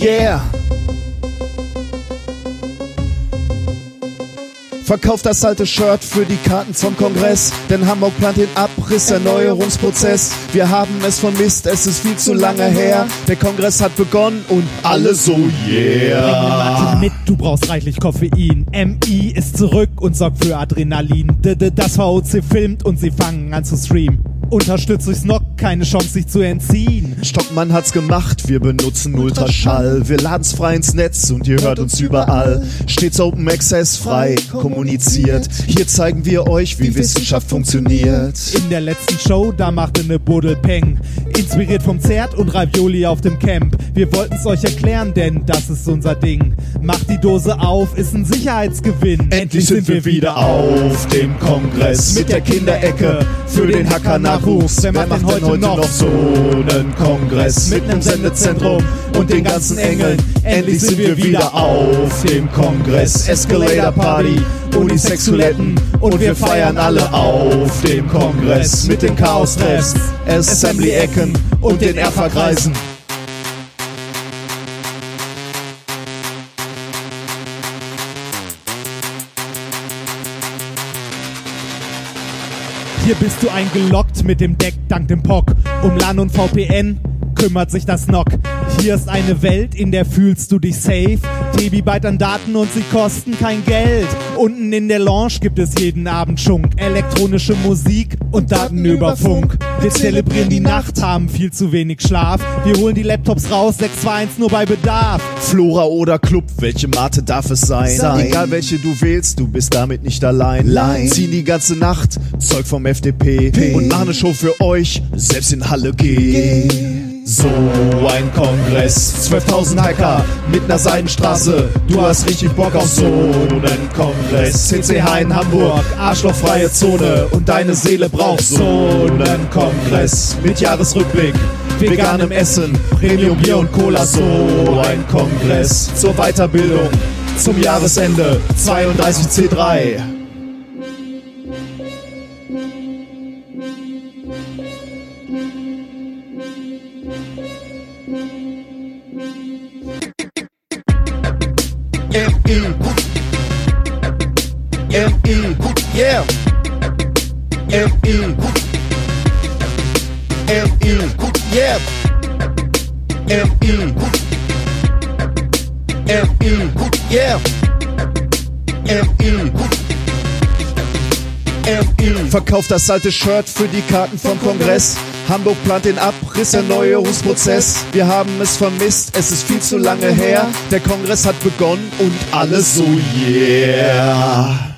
yeah. Verkauft das alte Shirt für die Karten zum Kongress, denn Hamburg plant den Abriss, Erneuerungsprozess. Wir haben es vermisst, es ist viel zu lange her. Der Kongress hat begonnen und alle so yeah. mit, du brauchst reichlich Koffein. MI ist zurück und sorgt für Adrenalin. Das VOC filmt und sie fangen an zu streamen. Unterstützt durchs Nock, keine Chance sich zu entziehen. Stockmann hat's gemacht, wir benutzen Ultraschall. Wir laden's frei ins Netz und ihr hört uns überall. Stets Open Access frei kommuniziert. Hier zeigen wir euch, wie Wissenschaft funktioniert. In der letzten Show, da machte ne Buddel Peng. Inspiriert vom Zert und Ravioli auf dem Camp. Wir wollten's euch erklären, denn das ist unser Ding. Macht die Dose auf, ist ein Sicherheitsgewinn. Endlich sind wir wieder auf dem Kongress mit der Kinderecke für den Hacker Nachwuchs. Wer macht denn heute noch so einen Kongress mit nem Sendezentrum und den ganzen Engeln? Endlich sind wir wieder auf dem Kongress. Escalator Party, Unisexuletten und wir feiern alle auf dem Kongress mit den Chaos-Treffs, Assembly-Ecken und den Erfahrkreisen. Hier bist du eingeloggt mit dem Deck dank dem POC. Um LAN und VPN kümmert sich das NOC. Hier ist eine Welt, in der fühlst du dich safe. Tebibyte an Daten und sie kosten kein Geld. Unten in der Lounge gibt es jeden Abend Schunk. Elektronische Musik und Daten über Funk. Wir zelebrieren die Nacht, haben viel zu wenig Schlaf. Wir holen die Laptops raus, 621 nur bei Bedarf. Flora oder Club, welche Mate darf es sein? sein? Egal welche du wählst, du bist damit nicht allein. Line. Ziehen die ganze Nacht, Zeug vom FDP. P. Und machen eine Show für euch, selbst in Halle G. So ein Kongress, 12.000 Hacker mit ner Seidenstraße. Du hast richtig Bock auf so einen Kongress. CCH in Hamburg, arschlochfreie Zone und deine Seele braucht so einen Kongress. Mit Jahresrückblick, veganem Essen, Premium Bier und Cola. So ein Kongress zur Weiterbildung zum Jahresende 32C3. M.E. M.E. Yeah. M.E. M.E. Yeah. M.E. M.E. Yeah. M.E. M.E. Verkauft das alte Shirt für die Karten vom Kongress. Hamburg plant den Abriss, Erneuerungsprozess. Wir haben es vermisst, es ist viel zu lange her. Der Kongress hat begonnen und alles so yeah.